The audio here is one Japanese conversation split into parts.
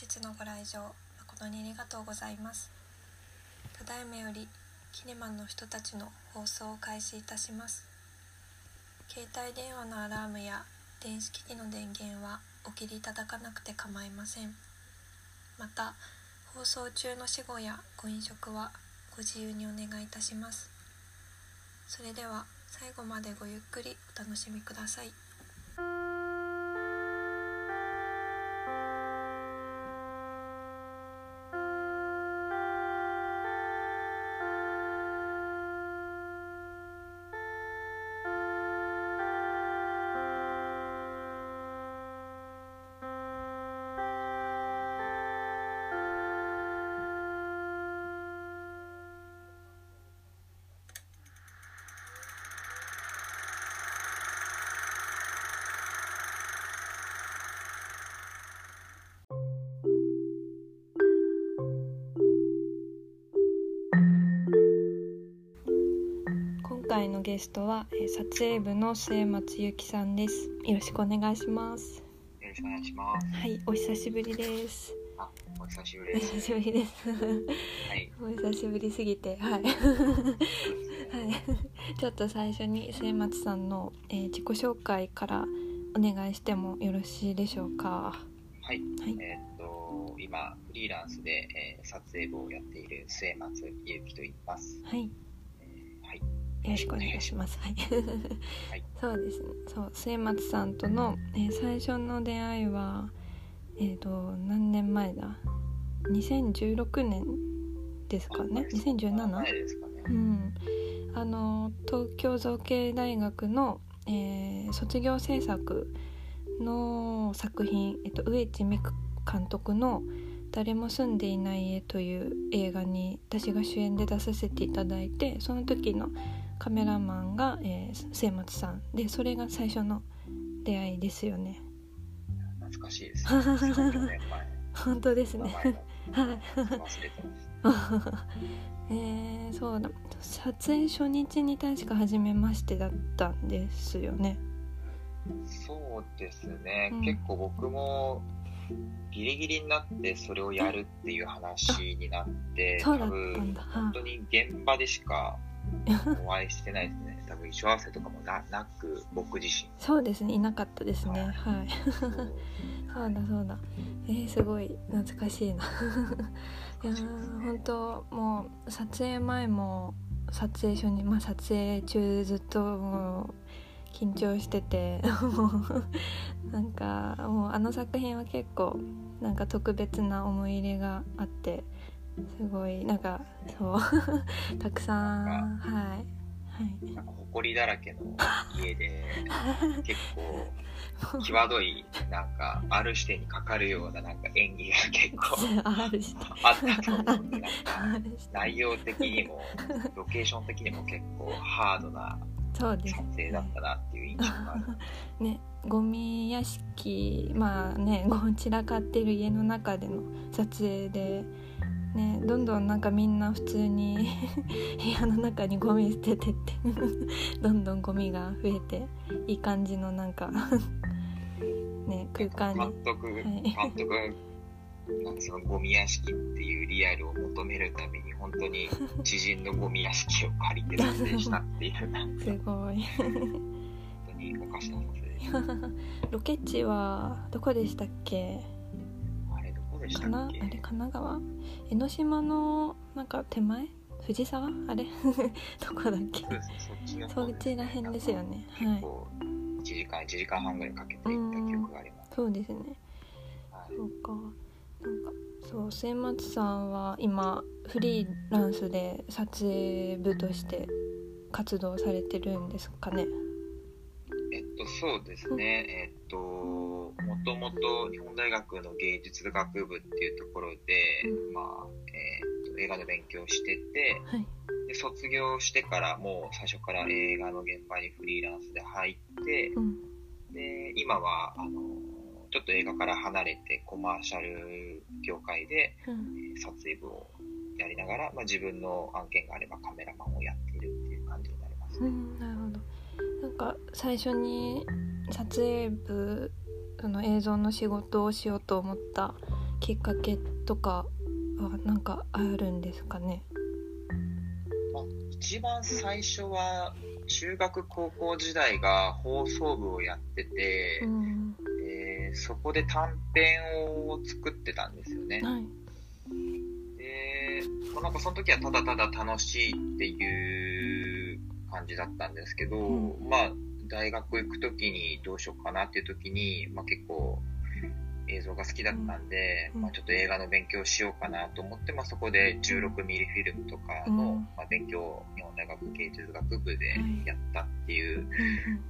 日のご来場誠にありがとうございます。ただいまよりキネマンの人たちの放送を開始いたします。携帯電話のアラームや電子機器の電源はお切りいただかなくて構いません。また放送中の死後やご飲食はご自由にお願いいたします。それでは最後までごゆっくりお楽しみください。ゲストはえー撮影部の末松ゆきさんですよろしくお願いしますよろしくお願いします。はいお久しぶりですあ、お久しぶおりです。久しぶりですはい。お久しぶりすぎてはい はいちょっと最初に末松さんの、えー自己紹介からお願いしてもよろしいでしょうか？はい。はいえーっと、今、フリーランスで、えー撮影部をやっている末松ゆうきと言います。はい。よろしくお願いします。はい。い そうですね。そう末松さんとの、えー最初の出会いはえっ、と何年前だ？2016年ですかね？2017。前ですかね。うん。あの東京造形大学の、えー卒業制作の作品、えっと植地美久監督の誰も住んでいない家という映画に私が主演で出させていただいてその時のカメラマンが、えー末松さん。でそれが最初の出会いですよね。懐かしいです。3年前。本当ですね。はい。えー、そうだ。撮影初日に確か初めましてだったんですよね。そうですね、うん。結構僕もギリギリになってそれをやるっていう話になって、そうだ多ったんだ。分本当に現場でしか お会いしてないですね。多分衣装合わせとかもななく僕自身。そうですね。いなかったですね。はい。そうだそうだ。えー、すごい懐かしいな。いやー本当もう撮影前も撮影初日まあ撮影中ずっともう緊張しててもうなんかもうあの作品は結構なんか特別な思い入れがあってすごいなんかそう たくさんはいはい。なんか埃だらけの家で 結構際どいなんかある視点にかかるようななんか演技が結構あったと思うんでなんか内容的にもロケーション的にも結構ハードなそうです撮影だったなっていう印象がある。ねゴミ屋敷まあね散らかってる家の中での撮影でねどんどんなんかみんな普通に 部屋の中にゴミ捨ててって どんどんゴミが増えていい感じのなんか ね空間に。監督、い。監督がなんかそのゴミ屋敷っていうリアルを求めるために本当に知人のゴミ屋敷を借りて撮影したっていうすごい。本当におかしな撮影ロケ地はどこでしたっけ？あれどこでしかたっけ？な？あれ神奈川？江ノ島のなんか手前？藤沢？あれ？どこだっけ？そっちらへんですよね。はい。結構1時間1時間半ぐらいかけて行った記憶があります、そうですね。はい。そうか。なんかそう末松さんは今フリーランスで撮影部として活動されてるんですかね？えっとそうですね。えっともともと日本大学の芸術学部っていうところで、うん。まあえっと映画の勉強をしててはい。で卒業してからもう最初から映画の現場にフリーランスで入ってうん。で今はあのちょっと映画から離れてコマーシャル業界でうん。えー撮影部をやりながら、まあ、自分の案件があればカメラマンをやっているっていう感じになりますね。か最初に撮影部その映像の仕事をしようと思ったきっかけとかはなんかあるんですかね？まあ、一番最初は中学高校時代が放送部をやってて、うん。えーそこで短編を作ってたんですよね。はい。で、まあなんかその時はただただ楽しいっていう感じだったんですけど、うまあ大学行く時にどうしようかなっていう時に、まあ結構映像が好きだったんで、うん。まあちょっと映画の勉強しようかなと思って、まあそこで16ミリフィルムとかの、うん。まあ、勉強を日本大学芸術学部でやったっていう、うん。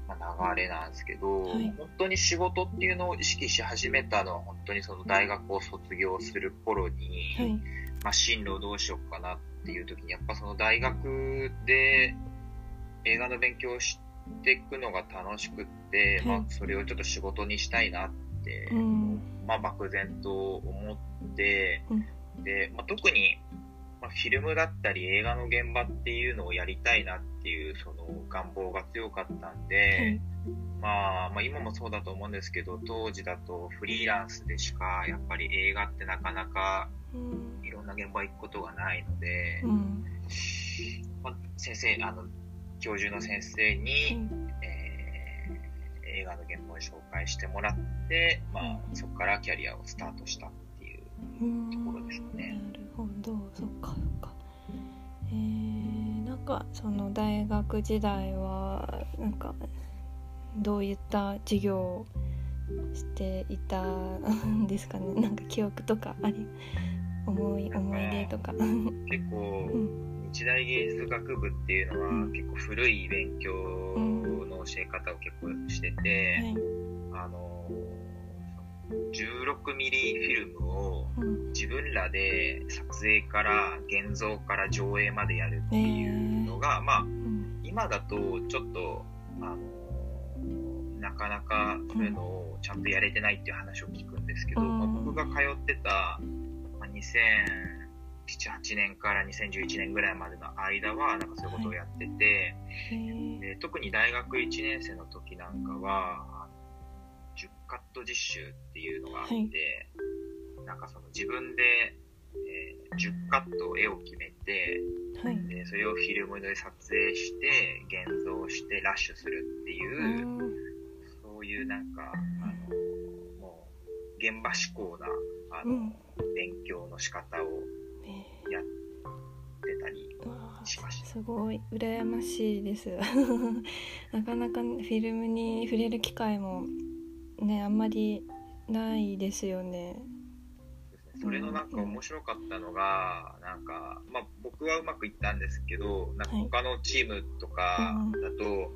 まあ、流れなんですけど、はい。本当に仕事っていうのを意識し始めたのは本当にその大学を卒業する頃に、はい。まあ、進路をどうしようかなっていう時にやっぱその大学で映画の勉強をしていくのが楽しくって、はい。まあ、それをちょっと仕事にしたいなって、うん。まあ、漠然と思って、うん。で、まあ、特に、まあ、フィルムだったり映画の現場っていうのをやりたいなっていうその願望が強かったんで、はい。まあ、まあ今もそうだと思うんですけど当時だとフリーランスでしかやっぱり映画ってなかなかうん。いろんな現場行くことがないので、うん。まあ、先生あの教授の先生に、えー映画の現場を紹介してもらって、まあ、そこからキャリアをスタートしたっていううんところですね。なるほど。そっかそっか。えー、なんかその大学時代はなんかどういった授業をしていたんですかね。なんか記憶とかあり思い思い出とか。結う構ん日大芸術学部っていうのはうん結構古い勉強の教え方を結構してて、はいあの16ミリフィルムをうん。自分らで撮影から現像から上映までやるっていうのが、まあうん。今だとちょっとあのなかなかそういうのをちゃんとやれてないっていう話を聞くんですけど、うんまあ、僕が通ってた、まあ、2007-8年から2011年ぐらいまでの間はなんかそういうことをやってて、へーで特に大学1年生の時なんかはあの10カット実習っていうのがあって、はい。なんかその自分で、えー10カット絵を決めてはい。でそれをフィルムで撮影して現像してラッシュするっていう、うんそういうなんかあのもう現場志向なあの、うん。勉強の仕方をねやってたりしました。すごい。羨ましいです。なかなかフィルムに触れる機会もねあんまりないですよね。それのなんか面白かったのが、なんか、まあ僕はうまくいったんですけど、なんか他のチームとかだと、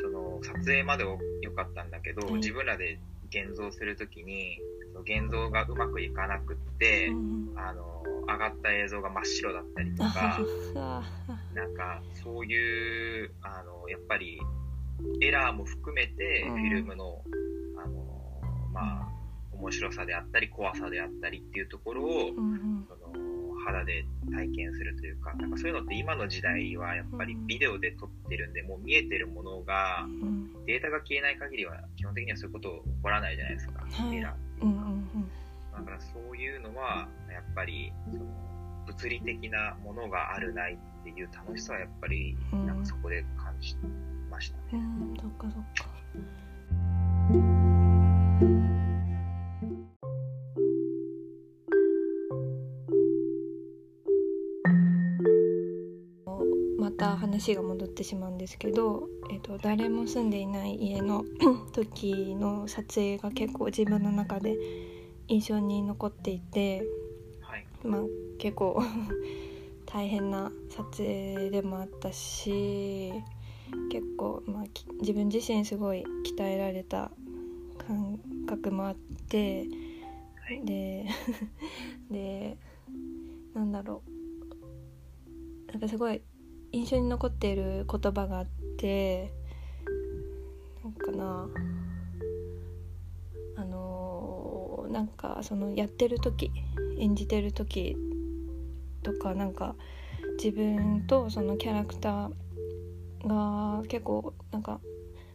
その撮影までは良かったんだけど、はい。自分らで現像するときに、現像がうまくいかなくって、うんあの、上がった映像が真っ白だったりとあか、あなんかそういう、あの、やっぱりエラーも含めて、うん。フィルムの、あの、まあ、面白さであったり怖さであったりっていうところを、うんうん。その肌で体験するというか、なんかそういうのって今の時代はやっぱりビデオで撮ってるんで、もう見えてるものが、うん。データが消えない限りは基本的にはそういうこと起こらないじゃないですか、はい。エラ。ー。うんうん。だからそういうのは、やっぱり、その物理的なものがあるないっていう楽しさはやっぱり、うん。なんかそこで感じましたね。うんそっかそっかた話が戻ってしまうんですけど、えっと誰も住んでいない家の 時の撮影が結構自分の中で印象に残っていて、はい。まあ、結構 大変な撮影でもあったし結構、まあ、き自分自身すごい鍛えられた感覚もあってはい。で でなんだろうなんかすごい印象に残っている言葉があってなんかなあのなんかそのやってる時演じてる時とかなんか自分とそのキャラクターが結構なんか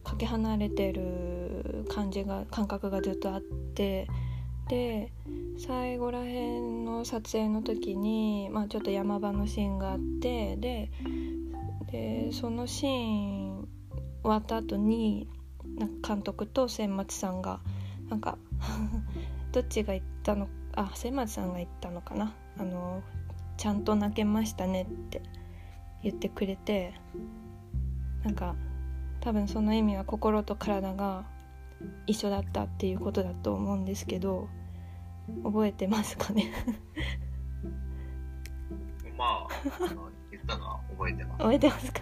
かけ離れてる感じが感覚がずっとあってで最後らへんの撮影の時に、まあ、ちょっと山場のシーンがあってででそのシーン終わった後になんか監督と千松さんがなんか どっちが言ったのあ千松さんが言ったのかなあのちゃんと泣けましたねって言ってくれてなんか多分その意味は心と体が一緒だったっていうことだと思うんですけど覚えてますかね？まあ言ったのは覚えてます。覚えてますか？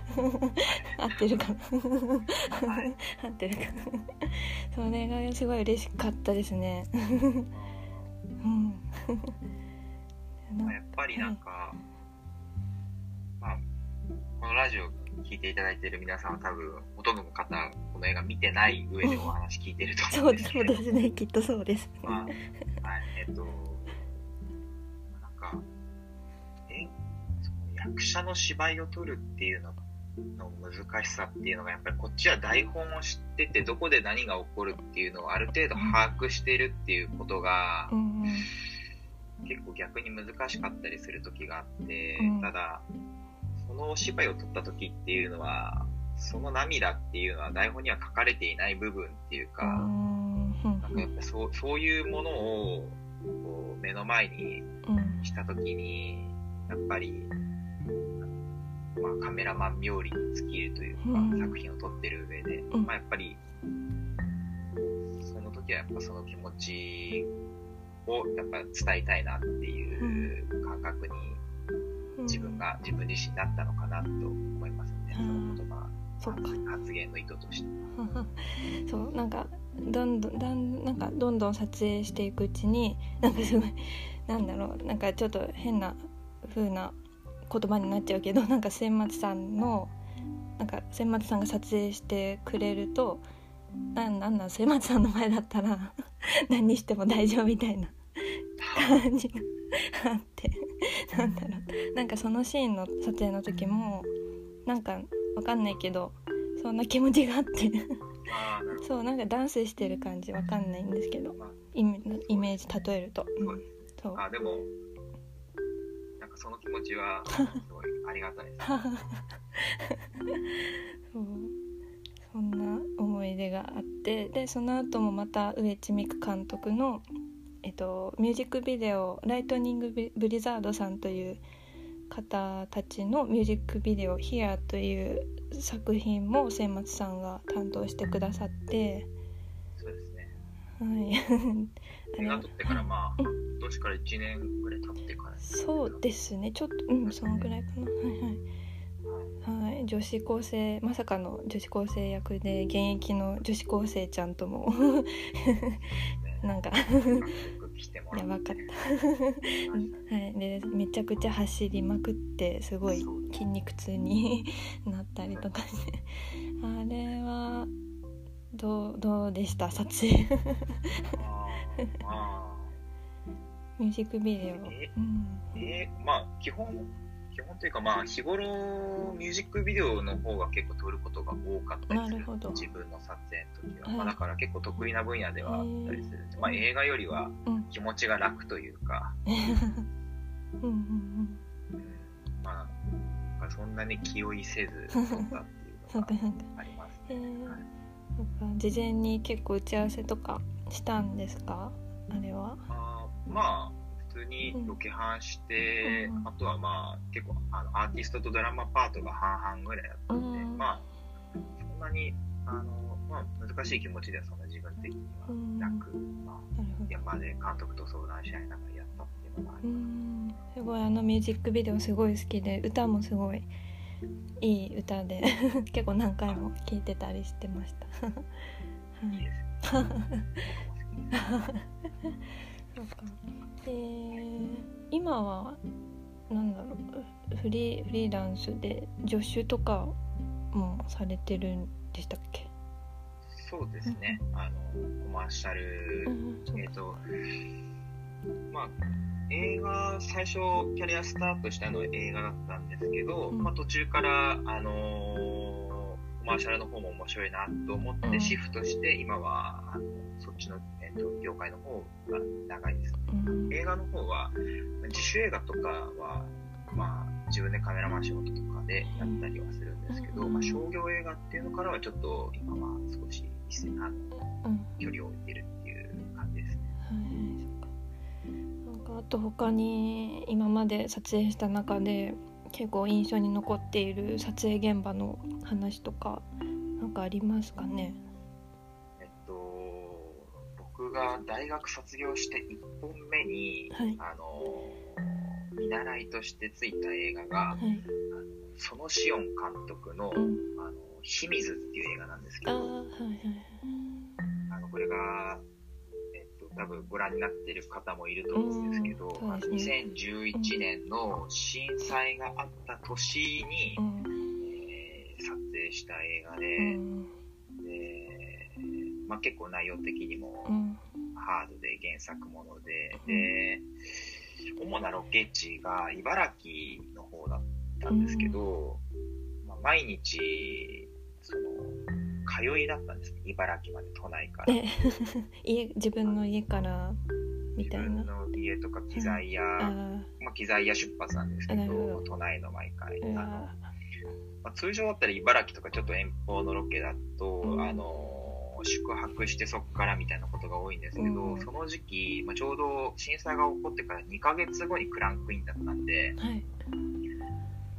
合ってるかな？はい。合ってるかな？それがすごい嬉しかったですね。うん。まあやっぱりなんか、まあ、このラジオ聞いていただいている皆さんは多分、ほとんどの方、この映画見てない上でお話聞いてるとそうですそう思うんですけど、です。ねきっとそうです。まあ、はい、えっと、なんか、え、その役者の芝居を撮るっていうのの難しさっていうのが、やっぱりこっちは台本を知ってて、どこで何が起こるっていうのをある程度把握してるっていうことが、うん結構逆に難しかったりする時があって、うん。ただそのお芝居を撮った時っていうのはその涙っていうのは台本には書かれていない部分っていううか、ん。なんかやっぱそうそういうものをこう目の前にうんした時にやっぱり、まあ、カメラマン冥利に尽きるというか、うん。作品を撮ってる上で、うん。まあ、やっぱりその時はやっぱその気持ちをやっぱ伝えたいなっていう感覚に自分が自分自身だったのかなと思いますね、うん。その言葉そうか。発言の意図として。そうなんかどんどんだんなんかどんどん撮影していくうちになんかすごいなんだろうなんかちょっと変な風な言葉になっちゃうけどなんか千松さんのなんか千松さんが撮影してくれるとなんなんなん千松さんの前だったら 何しても大丈夫みたいな感じがあって なんだろう。なんかそのシーンの撮影の時もなんかわかんないけどそんな気持ちがあって。そうなんかダンスしてる感じわかんないんですけどまあ。イメイメージ例えると、うん。そう。あでも、なんかその気持ちは、すごいありがたいです。そう。そんな思い出があってでその後もまた上地美久監督の、えっと、ミュージックビデオ「ライトニングブリザード」さんという方たちのミュージックビデオ「Here」という作品も千松さんが担当してくださって、そうですね。はい、映画撮ってから、まあ、う今年から1年ぐらい経ってから。そうですね。ちょっとうんそのぐらいかな。はいはい。はい、女子高生まさかの女子高生役で現役の女子高生ちゃんとも。なんかよく来てもらやってばかった、はい、でめちゃくちゃ走りまくってすごい筋肉痛に なったりとかして。あれはどうどうでした？撮影。ミュージックビデオ、え？うん。ーえ？ーまあ、基本、基本というか、まあ、日頃、ミュージックビデオの方が結構撮ることが多かったりする。自分の撮影の時は。はいまあ、だから結構得意な分野ではあったりする。へ。ーまあ、映画よりはうん。気持ちが楽というか、うんうんうん。まあ、そんなに気負いせず撮ったっていうそのが ありますへね。ーはい。事前に結構打ち合わせとかしたんですか？あれは。あーまあ、普通にロケハンして、うんあとはまあ、結構あのアーティストとドラマパートが半々ぐらいだったんで、うん。まあ、そんなに、あの、まあ、難しい気持ちではそんな自分的にはなく、まあ、なるほど。現場で監督と相談し合いながらやったっていうのがあうります。ん。すごいあのミュージックビデオすごい好きで歌もすごいいい歌で 結構何回も聴いてたりしてました。はいいいです 今はなんだろうフリーフリーランスで助手とかもされてるんでしたっけ、そうですね。あの、コマーシャル、うんえっ、と、まあ、映画、最初、キャリアスタートしたのは映画だったんですけど、うん。まあ、途中から、あのーコマーシャルの方も面白いなと思ってシフトして、今はあのそっちの、えーと、業界の方が長いです、映画の方は自主映画とかは、まあ、自分でカメラマン仕事とかでやったりはするんですけど、まあ、商業映画っていうのからはちょっと今は少し一線あの距離を置いてるっていう感じですね。なんかあと他に今まで撮影した中で結構印象に残っている撮影現場の話とか何かありますかね？えっと僕が大学卒業して1本目に、はい、あの見習いとしてついた映画が、はい、そのシオン監督の「うん、あの秘密」っていう映画なんですけど、はいはい、あのこれが多分ご覧になってる方もいると思うんですけど、うん、2011年の震災があった年に、うん、えー、撮影した映画で、うん、でまあ、結構内容的にもハードで原作もので、で主なロケ地が茨城の方だったんですけど、まあ、毎日その通いだったんですね。茨城まで都内から。家自分の家からみたいな。自分の家とか機材屋、うん、まあ、機材屋出発なんですけど都内の毎回、あのまあ、通常だったら茨城とかちょっと遠方のロケだと、うん、あの宿泊してそこからみたいなことが多いんですけど、うん、その時期、まあ、ちょうど震災が起こってから2ヶ月後にクランクインだったんで、はい、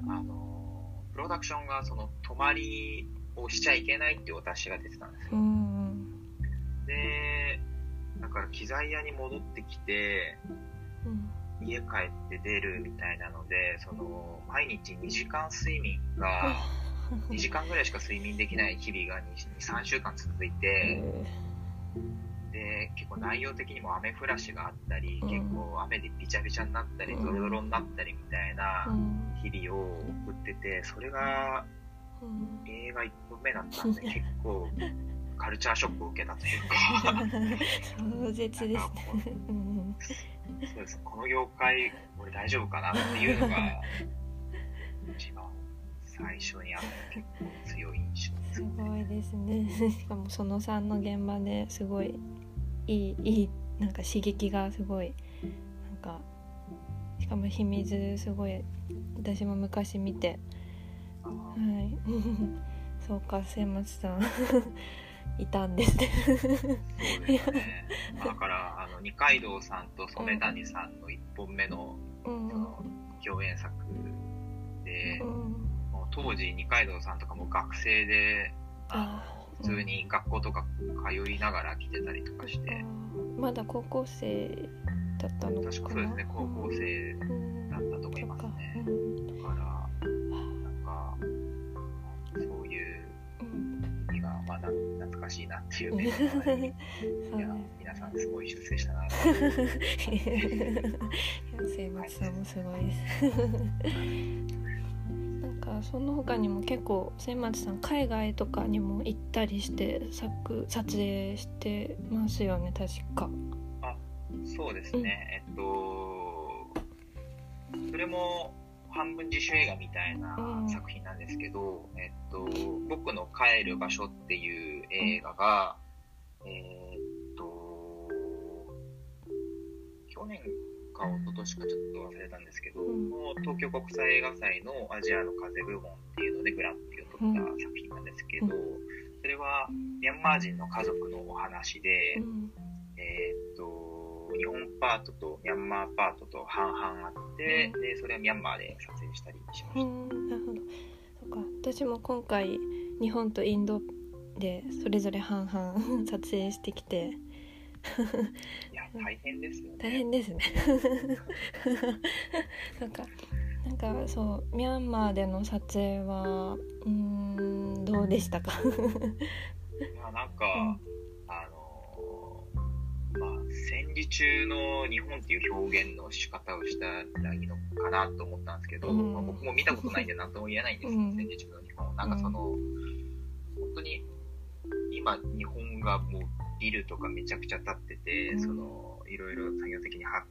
あのプロダクションがその泊まりをしちゃいけないってお達しが出てたんですよ。うん、で、だから機材屋に戻ってきて、うん、家帰って出るみたいなので、その、毎日2時間睡眠が、2時間ぐらいしか睡眠できない日々が2、3週間続いて、で、結構内容的にも雨降らしがあったり、結構雨でびちゃびちゃになったり、ドロドロになったりみたいな日々を送ってて、それが、映画1本目だったんで結構カルチャーショックを受けたというか。壮絶ですね。そうですこの業界俺大丈夫かなっていうのが一番最初にあった結構強い印象です、ね、すごいですねしかもその3の現場ですごいいいいいなんか刺激がすごいなんかしかも秘密すごい私も昔見てはい。そうか末松さん。いたんですね。そうですね。だからあの二階堂さんと染谷さんの1本目の,、その共演作で、うん、もう当時二階堂さんとかも学生で普通に学校とか通いながら来てたりとかして、まだ高校生だったのかな。確かそうですね高校生だったと思いますね、だか懐かしいなっていうね いや皆さんすごい出世したな生物さんもすごい。ですなんかその他にも結構千松さん海外とかにも行ったりして作撮影してますよね確かあそうですね、うん、えっとそれも半分自主映画みたいな作品なんですけど、うん、えっと、僕の帰る場所っていう映画が、えー、っと、去年か一昨年かちょっと忘れたんですけど、うん、東京国際映画祭のアジアの風部門っていうのでグランプリを取った作品なんですけど、それはミャンマー人の家族のお話で、えー、っと、日本パートとミャンマーパートと半々あって、うん、でそれをミャンマーで撮影したりしました。なるほど。そうか私も今回日本とインドでそれぞれ半々撮影してきて。いや大変ですよね。大変ですね。なんかなんかそうミャンマーでの撮影はうんどうでしたか？いやなんか、うん。まあ、戦時中の日本っていう表現の仕方をしたらいいのかなと思ったんですけど、うん、まあ、僕も見たことないんで何とも言えないんですけど、うん、戦時中の日本。なんかその、本当に今日本がもうビルとかめちゃくちゃ建ってて、その、いろいろ作業的に発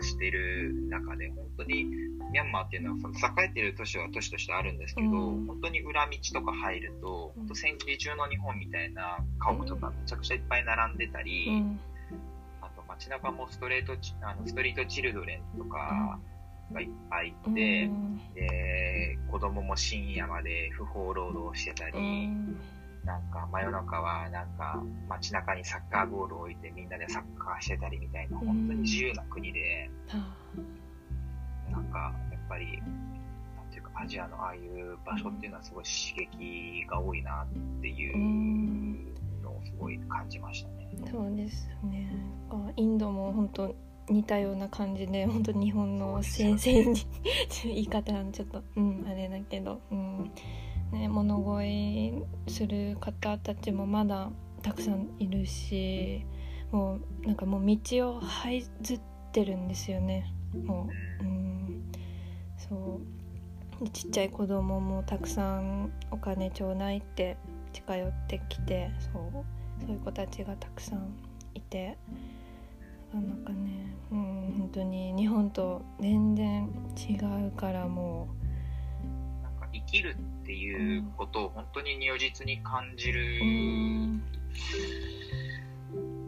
達している中で、本当にミャンマーっていうのは、その栄えてる都市は都市としてあるんですけど、うん、本当に裏道とか入ると、本当戦時中の日本みたいな家屋とかめちゃくちゃいっぱい並んでたり、街中もストレートあのストリートチルドレンとかがいっぱいいて、うん、で、子供も深夜まで不法労働してたり、なんか真夜中はなんか街中にサッカーボールを置いてみんなでサッカーしてたりみたいな、本当に自由な国で、なんかやっぱり、なんていうかアジアのああいう場所っていうのはすごい刺激が多いなっていうごい感じましたね。そうですね。インドも本当似たような感じで本当日本の先生に、ね、言い方はちょっとうんあれだけど、うん。ね、物乞いする方たちもまだたくさんいるしもうなんかもう道を這いずってるんですよね。もう、うん、そう。ちっちゃい子供もたくさんお金ちょうだいって近寄ってきてそう。そういう子たちがたくさんいてなかなかね、うん、本当に日本と全然違うからもう。なんか生きるっていうことを本当に如実に感じる、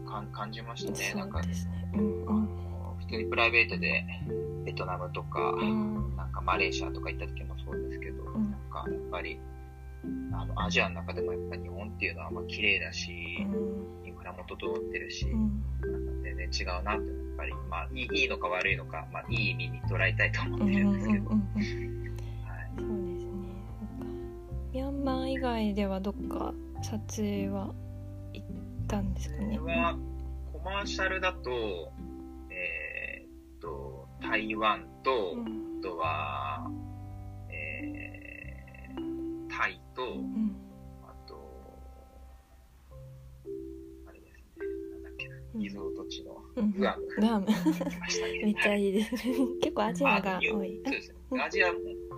か感じましたね。なんか、ねうん、あの普通にプライベートでベトナムとか、うん、なんかマレーシアとか行った時もそうですけど、うん、なんかやっぱり、あのアジアの中でもやっぱ日本っていうのはまあ綺麗だし、インフラも整ってるし、全然違うなってやっぱり、まあいいのか悪いのか、まあいい意味に捉えたいと思ってるんですけど、ミャンマー以外ではどっか撮影は行ったんですかね。はコマーシャルだとえー、っと台湾と、うん、あとは、リゾート地のグアム、グアム。めっちゃいいです。結構アジアが多い、そうですね。アジア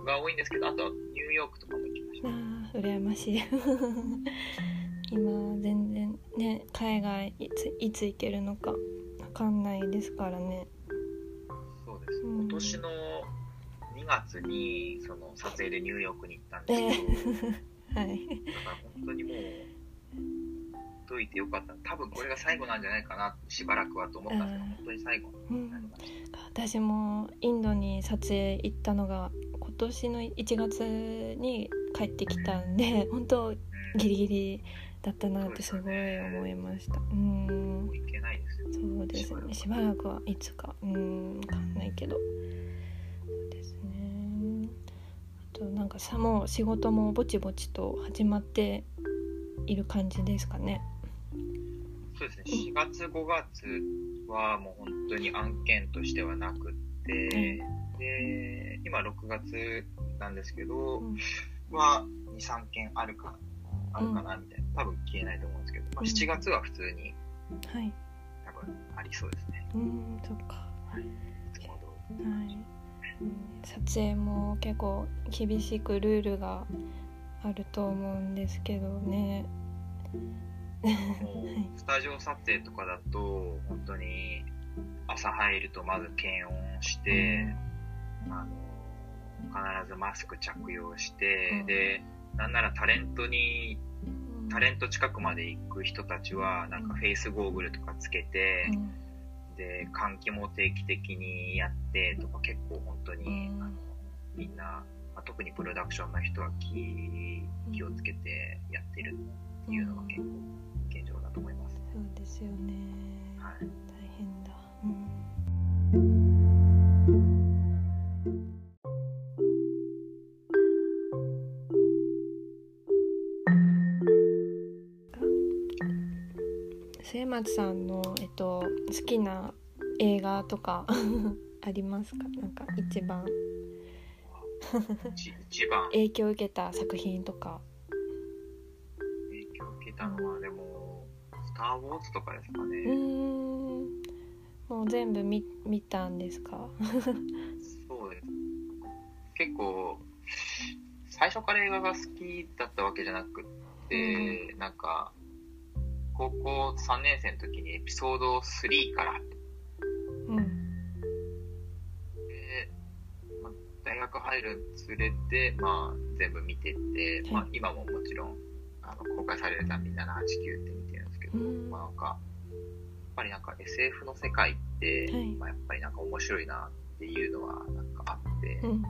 が多いんですけどあとニューヨークとかもあ羨ましい。今全然ね海外いついつ行けるのか分かんないですからね。そうです、うん、今年の2月にその撮影でニューヨークに行ったんですけど、えー、はい。だから本当にもうといてよかった。多分これが最後なんじゃないかなしばらくはと思ったんですけど、本当に最後になりました、うん、私もインドに撮影行ったのが今年の1月に帰ってきたんで本当ギリギリだったなってすごい思いました。うん。そうですね。しばらくはいつか。うん。分かんないけど。そうですね。あとなんかさもう仕事もぼちぼちと始まっている感じですかねそうですね4月5月はもう本当に案件としてはなくって、うん、で今6月なんですけど、うんは2、3件あるか、あるかなみたいな、多分消えないと思うんですけど、まあ、7月は普通に、はい、多分ありそうですね。うん、そっか。はい。はい。撮影も結構厳しくルールがあると思うんですけどね。スタジオ撮影とかだと本当に朝入るとまず検温して、うん、あの必ずマスク着用して、うん、でなんならタレントにタレント近くまで行く人たちはなんかフェイスゴーグルとかつけて、うん、で換気も定期的にやってとか結構本当に、うん、あのみんな、まあ、特にプロダクションの人は気気をつけてやってるっていうのが結構と思います、そうですよね、はい、大変だ、末松さんの、えっと、好きな映画とか ありますか？なんか一番。一番。影響を受けた作品とか。影響を受けたのはでも「スター・ウォーズとかですかね。うん。もう全部見見たんですか？そうです。結構最初から映画が好きだったわけじゃなくて、うん、なんか高校3年生の時にエピソード3から。大学入るにつれて、まあ、全部見てって、まあ、今ももちろんあの公開されるたな789って見てるん。まあ、なんかやっぱりなんか SF の世界って、はい、まあ、やっぱりなんか面白いなっていうのはなんかあって、うん、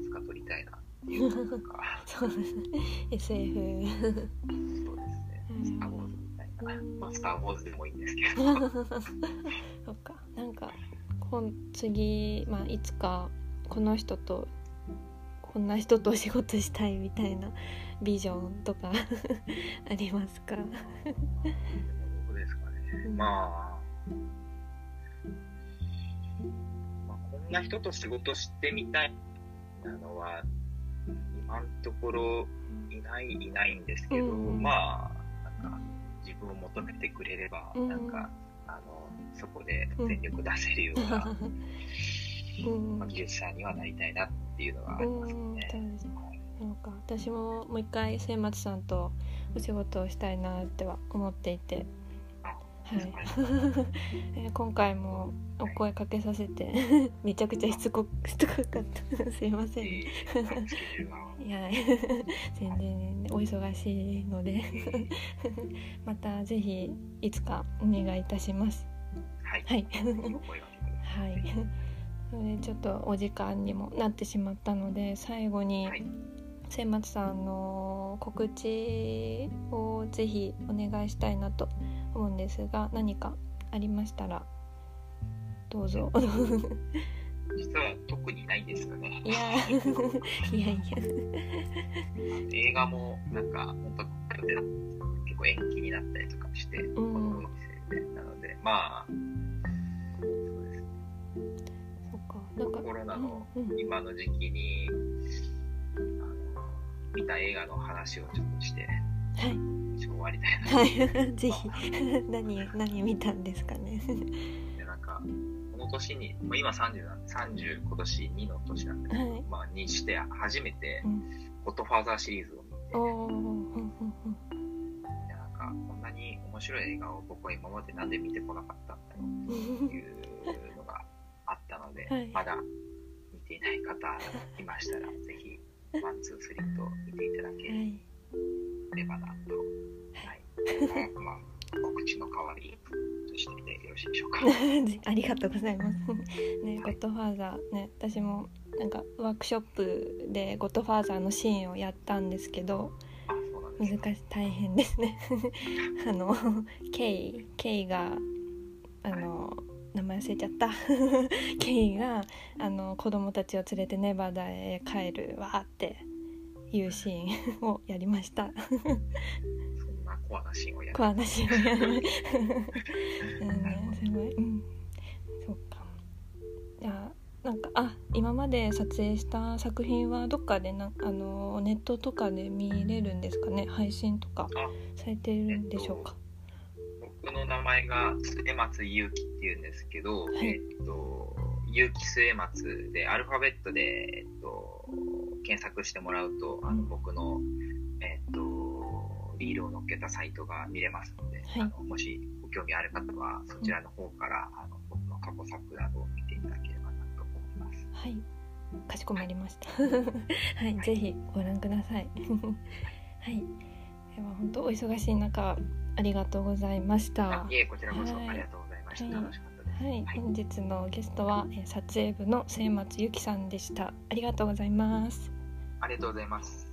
いつか撮りたいなっていうなんか そうですね。SF そうですね、スター・ウォーズみたいな、まあ、スター・ウォーズでもいいんですけど。そっか。なんか今次、まあ、いつかこの人とこんな人とお仕事したいみたいなビジョンとか ありますか？どうですかね、うん、まあ、まあこんな人と仕事してみたいなのは今のところいないいないんですけど、うん、まあなんか自分を求めてくれれば、うん、なんかあのそこで全力出せるような、まあ、技術者にはなりたいなっていうのはありますね。なんか私ももう一回末松さんとお仕事をしたいなっては思っていて、はい、今回もお声かけさせて。めちゃくちゃしつこしつこかった。すいません。いや全然、ね、お忙しいので。またぜひいつかお願いいたします。はい、はい、はいちょっとお時間にもなってしまったので最後に、はい。千松さんの告知をぜひお願いしたいなと思うんですが何かありましたらどうぞ。実は特にないですよね。いやいやいや。映画もなんか本当結構延期になったりとかして、このご時世で。なのでまあコロナの今の時期に、あの見た映画の話をちょっとしてはい。終わりたいな。はい。ぜひ。何何見たんですかね。でなんかこの年に、まあ、今30なんで30今年2の年なんで、はい、まあにして初めて、うん、ゴッドファーザーシリーズを見て、おでなんかこんなに面白い映画を僕は今までなんで見てこなかったんだろうっていうで、はい、まだ見ていない方いましたらぜひ one、two、three と見ていただければなと、はい。まあ、告知の代わりとしてでよろしいでしょうか。ありがとうございます。ね、ゴッドファーザーね、私もなんかワークショップでゴッドファーザーのシーンをやったんですけど、難しい大変ですね。あのケイケイがあの、はい名前忘れちゃった。ケイがあの子供たちを連れてネバダへ帰るわっていうシーンをやりました。そんなコアなシーンをやる。コアなシーンをやる。うんすごい。うんそっか。いやなんかあ今まで撮影した作品はどっかでなあのネットとかで見れるんですかね？配信とかされてるんでしょうか、僕の名前が末松祐樹っていうんですけど、はい、えっと、結城末松で、アルファベットで、えっと、検索してもらうと、あの、僕の、えっと、リールを載っけたサイトが見れますので、はい、あのもしご興味ある方は、そちらの方から、あの、僕の過去作などを見ていただければなと思います。はい。かしこまりました。はい、ぜひご覧ください。はい。では本当お忙しい中ありがとうございました。いえ、こちらこそ、ありがとうございました。はい、楽しかったです。はい、はい、本日のゲストは、え撮影部の末松由紀さんでした。ありがとうございます。ありがとうございます。